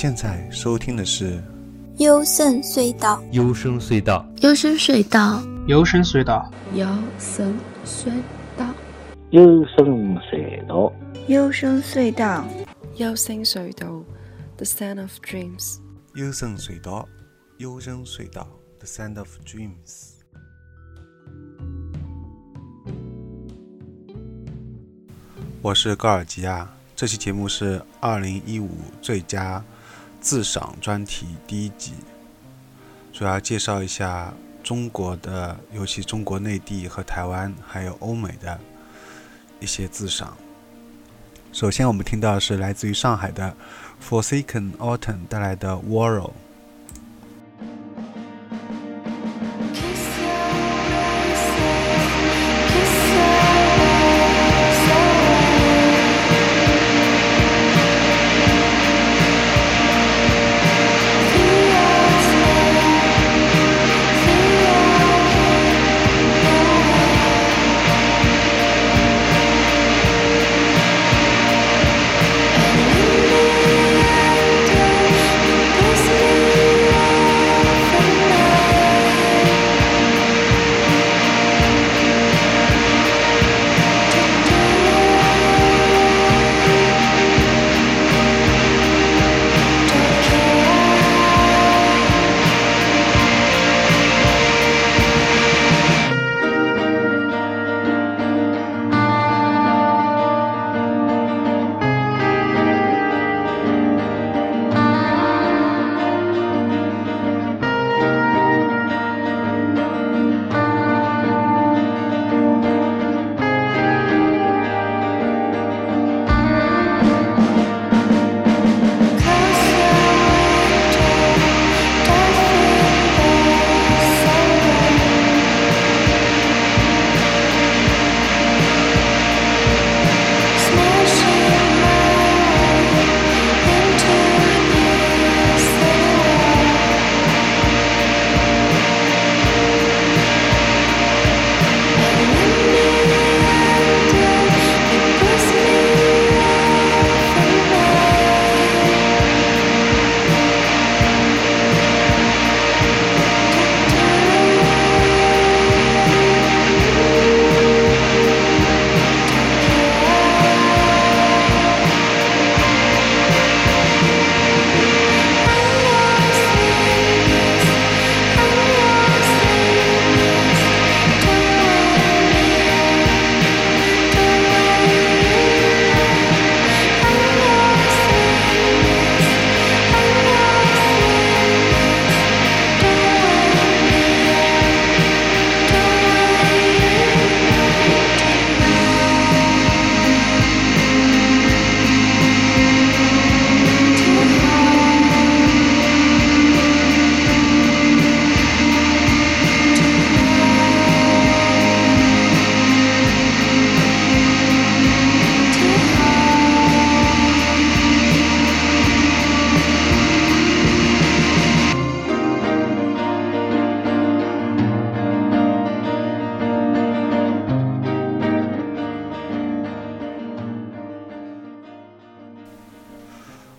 现在收听的是幽深隧道，幽深隧道，幽深隧道，幽深隧道，幽深隧道，幽深隧道，幽深隧道，幽深隧道，The Sound of Dreams，幽深隧道，幽深隧道，The Sound of Dreams。我是高尔基亚，这期节目是二零一五最佳自赏专题第一集，主要介绍一下中国的，尤其中国内地和台湾，还有欧美的一些自赏。首先，我们听到的是来自于上海的 Forsaken Autumn 带来的 Warrow。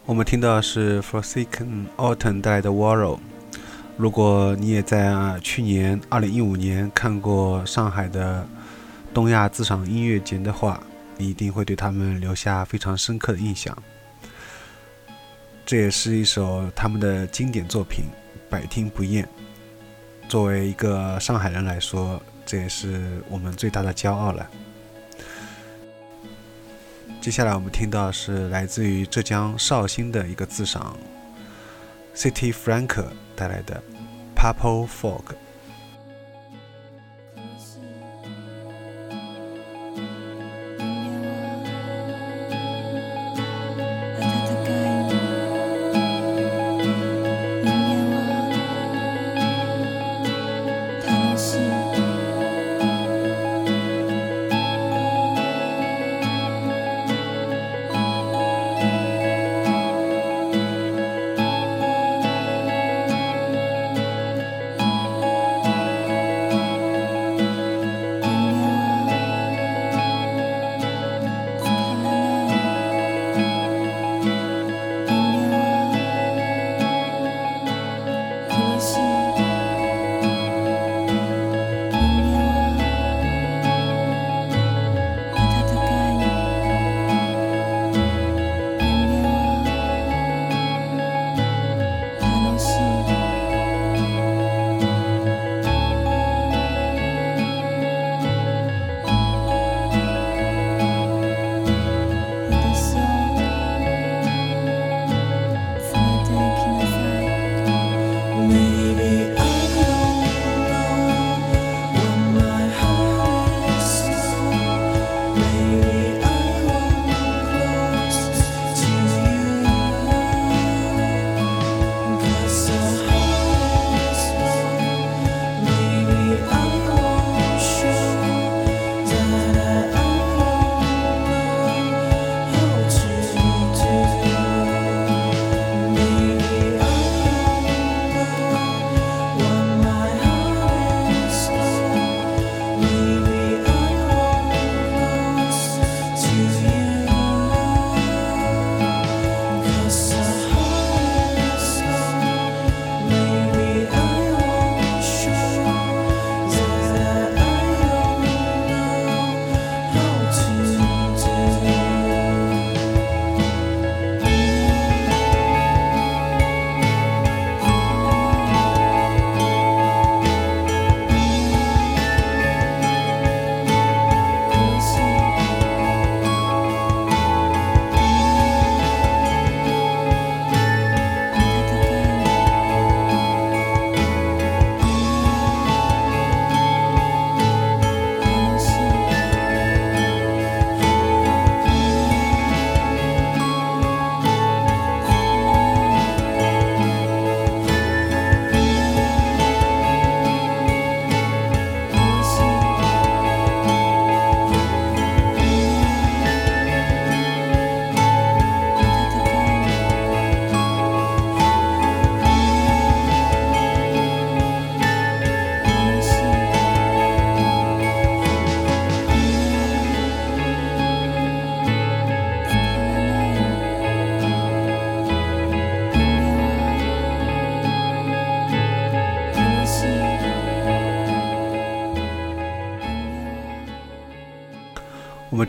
我们听到是 Forsaken Autumn 带来的 Warrow。如果你也在去年二零一五年看过上海的东亚自赏音乐节的话，你一定会对他们留下非常深刻的印象。这也是一首他们的经典作品，百听不厌。作为一个上海人来说，这也是我们最大的骄傲了。接下来我们听到是来自于浙江绍兴的一个自赏，City Frank 带来的 Purple Fog。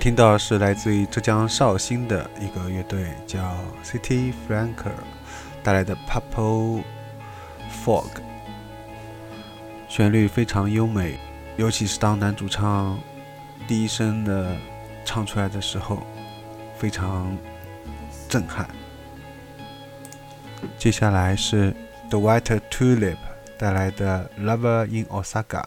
听到是来自于浙江绍兴的一个乐队，叫 City Franker 带来的 Purple Fog，旋律非常优美，尤其是当男主唱第一声的唱出来的时候，非常震撼。接下来是 The White Tulip 带来的 Lover in Osaka。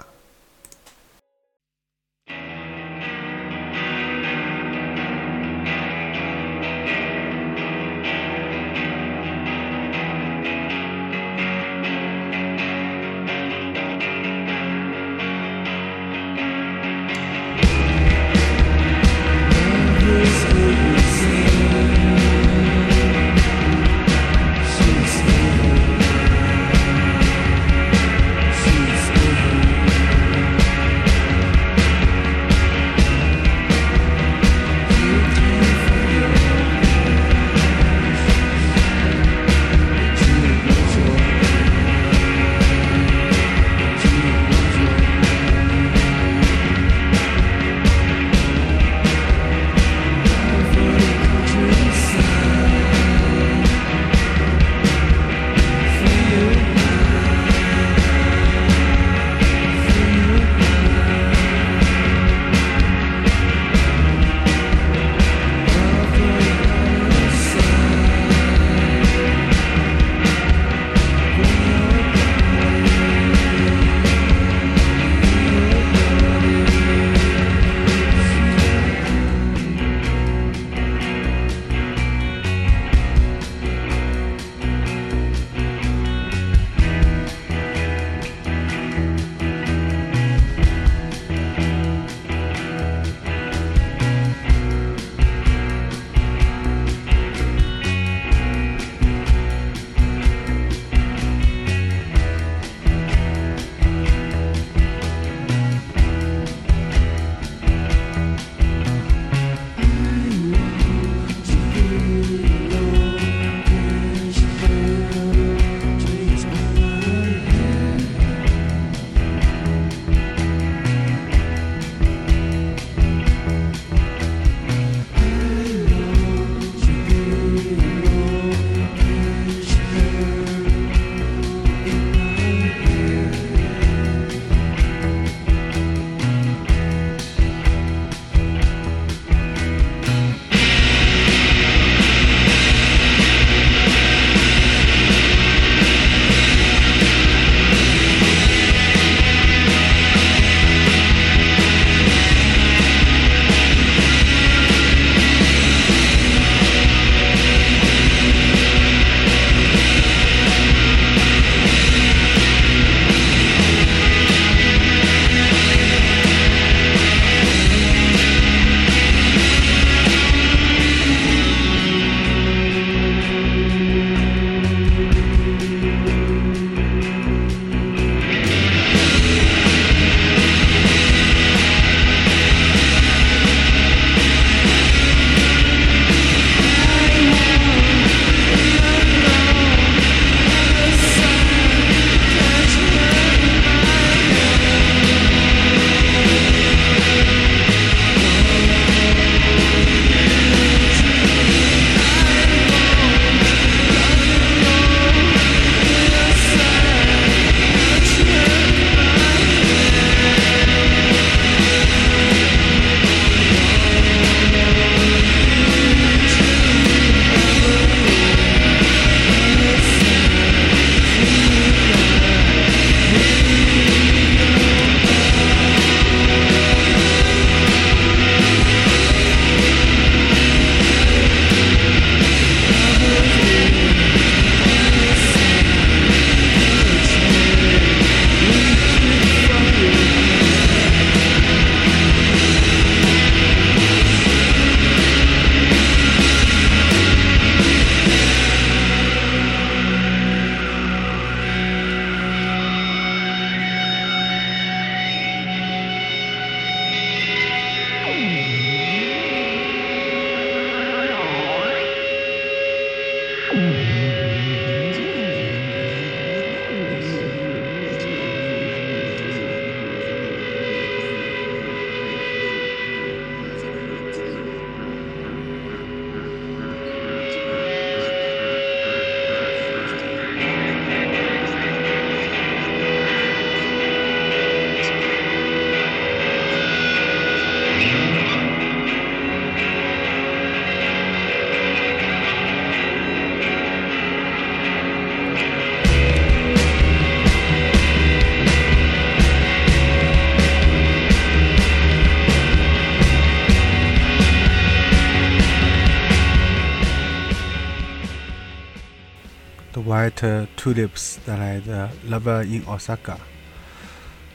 White Tulips 带来的《Lover in Osaka》，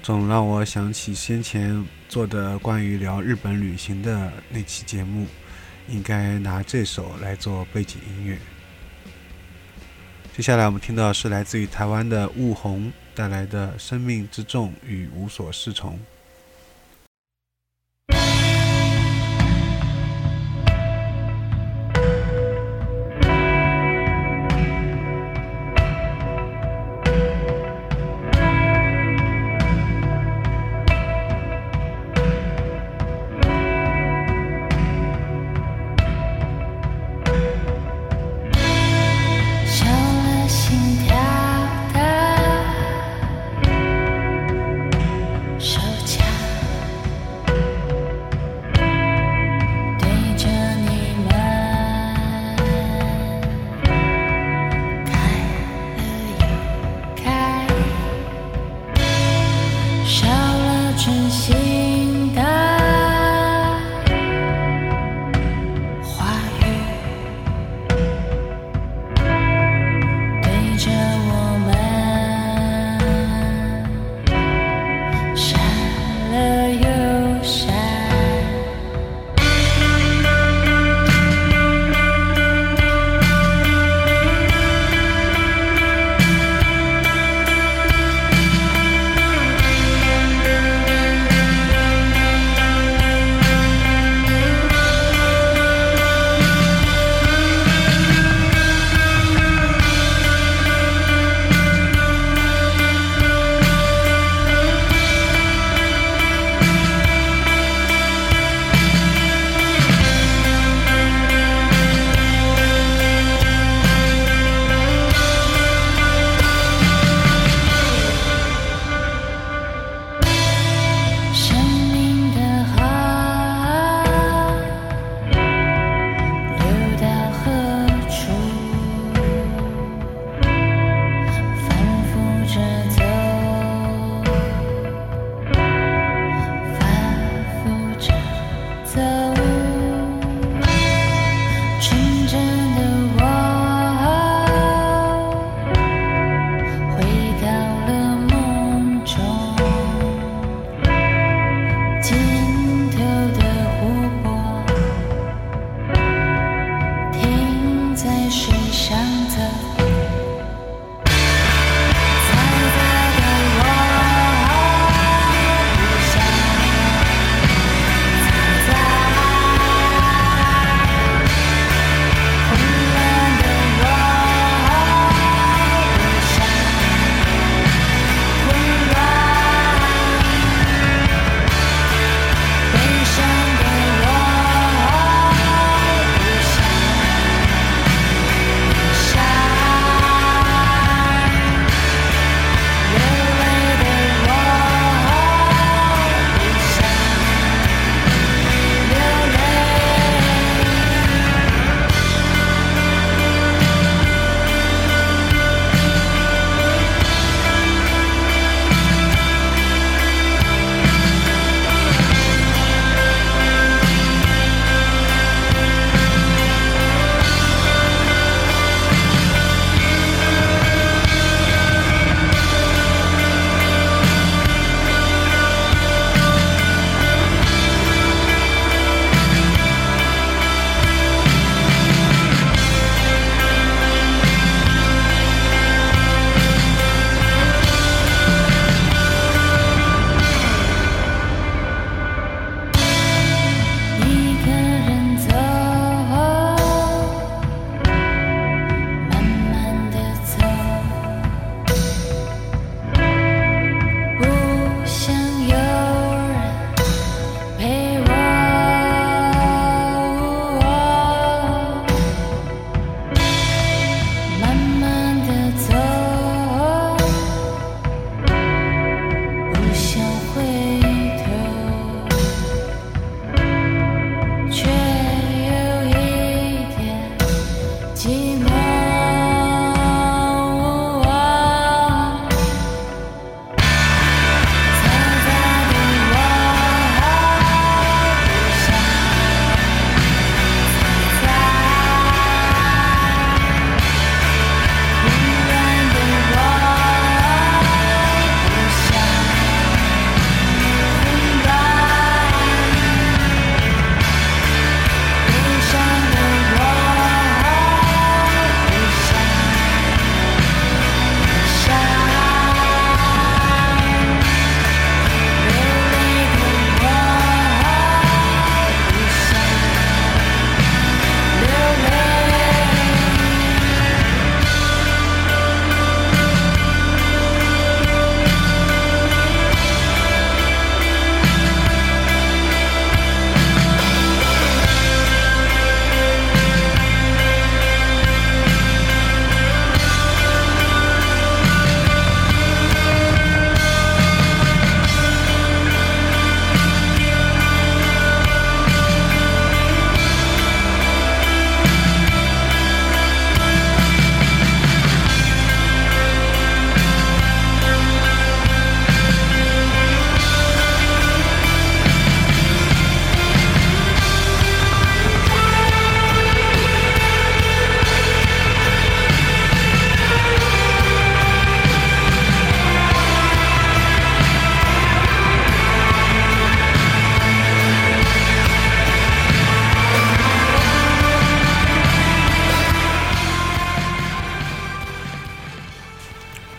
总让我想起先前做的关于聊日本旅行的那期节目，应该拿这首来做背景音乐。接下来我们听到是来自于台湾的雾虹带来的《生命之重与无所适从》。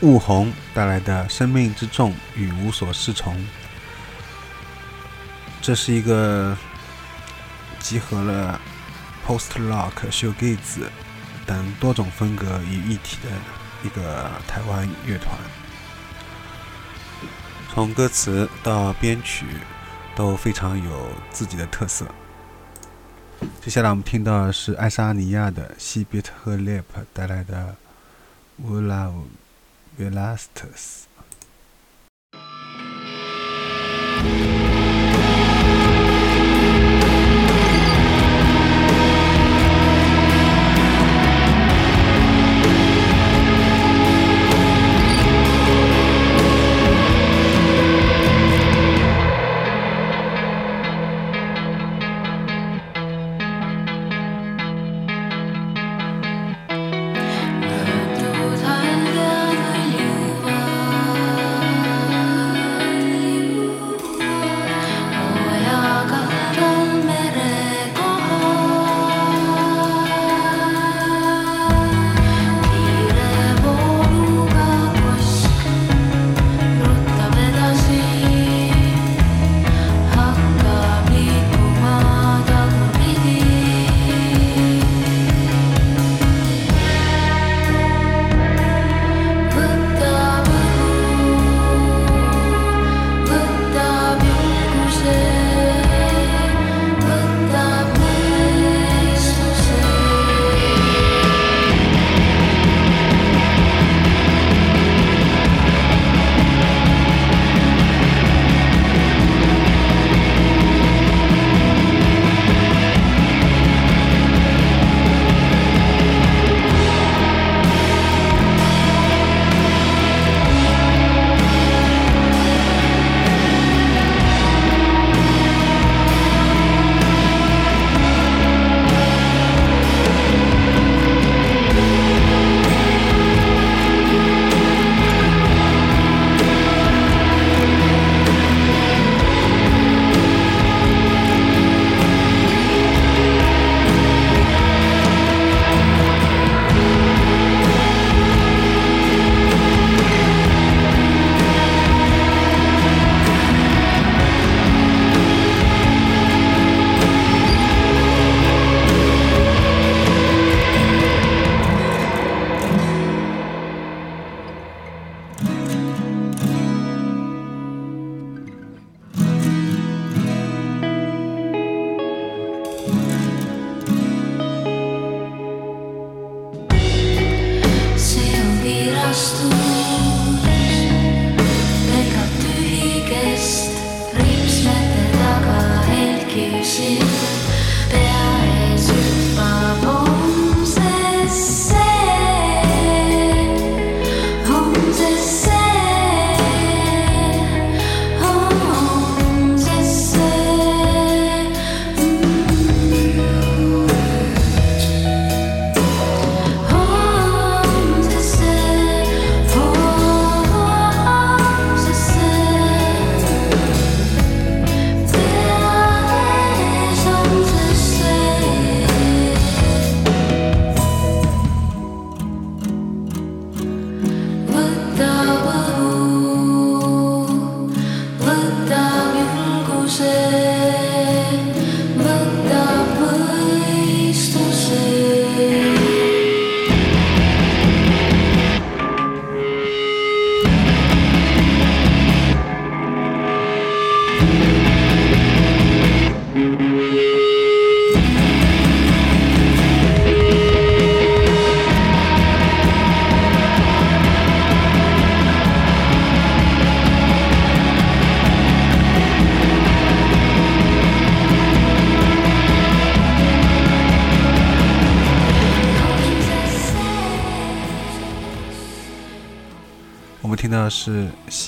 雾虹带来的《生命之重与无所适从》，这是一个集合了 post rock、shoegaze 等多种风格于一体的一个台湾乐团。从歌词到编曲都非常有自己的特色。接下来我们听到的是爱沙尼亚的西比特和 Lip 带来的《w Love Velastus》。听到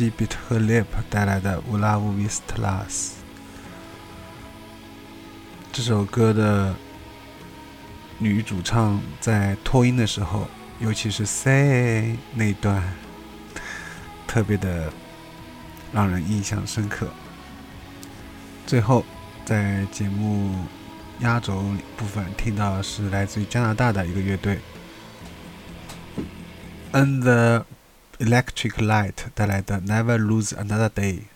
西比特 Lip 带来的《乌拉乌 Vistlas》。这首歌的女主唱在拖音的时候，尤其是 Say 那一段，特别的让人印象深刻。最后，在节目压轴部分听到的是来自于加拿大的一个乐队，And the。electric light that I'd never lose another day.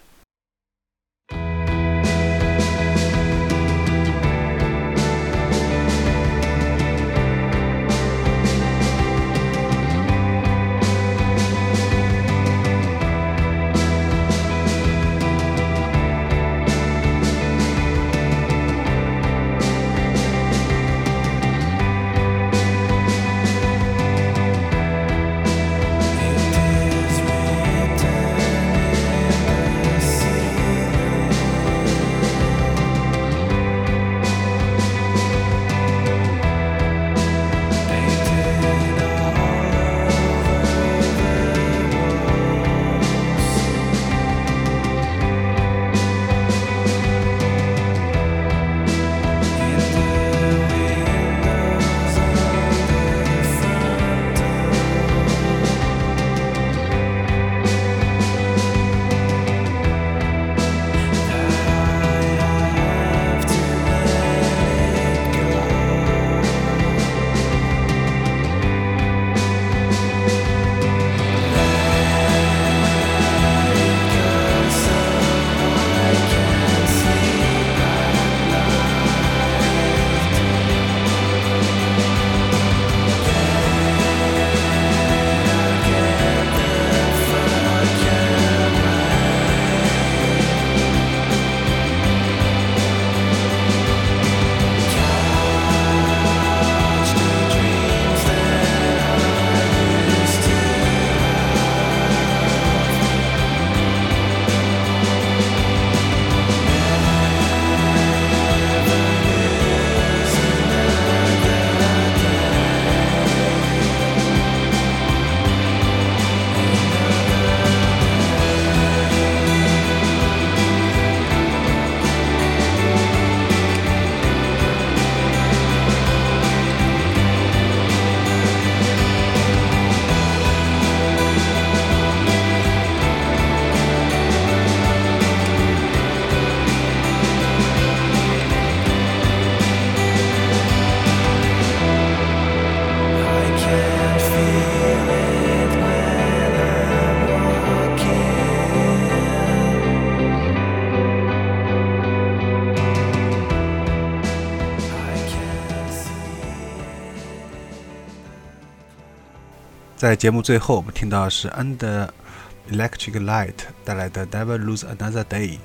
在节目最后，我们听到是 Under Electric Light 带来的 Never Lose Another Day。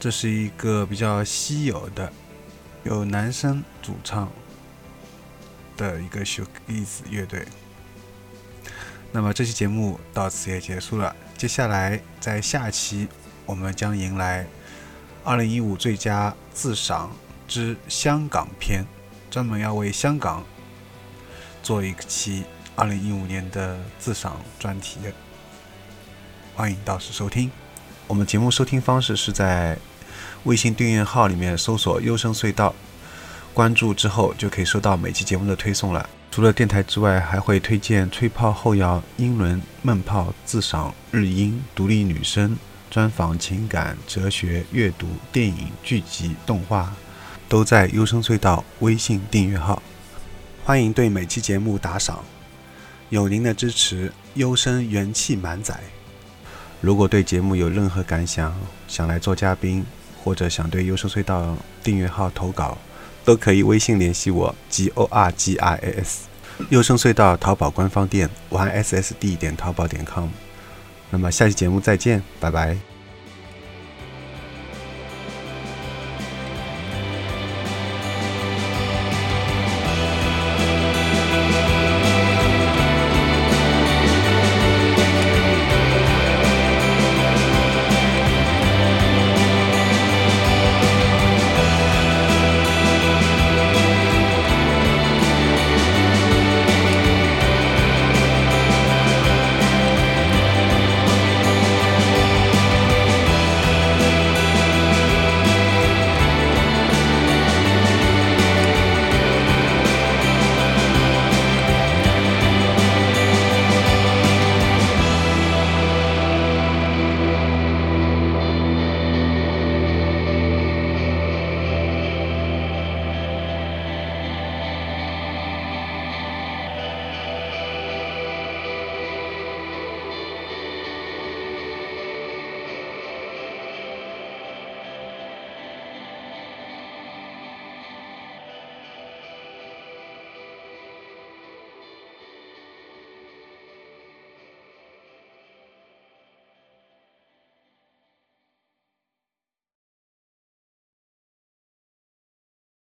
这是一个比较稀有的有男生主唱的一个 shoegaze 乐队。那么这期节目到此也结束了。接下来在下期，我们将迎来2015最佳自赏之香港篇，专门要为香港做一期。二零一五年的自赏专题，欢迎到时收听。我们节目收听方式是在微信订阅号里面搜索“优声隧道”，关注之后就可以收到每期节目的推送了。除了电台之外，还会推荐吹泡后摇、英伦闷泡、自赏日音、独立女声、专访情感、哲学、阅读、电影、剧集、动画，都在优声隧道微信订阅号。欢迎对每期节目打赏。有您的支持，优生元气满载。如果对节目有任何感想，想来做嘉宾，或者想对优生隧道订阅号投稿，都可以微信联系我，g o r g i a s。优生隧道淘宝官方店 y s s d 点淘宝点 com。那么下期节目再见，拜拜。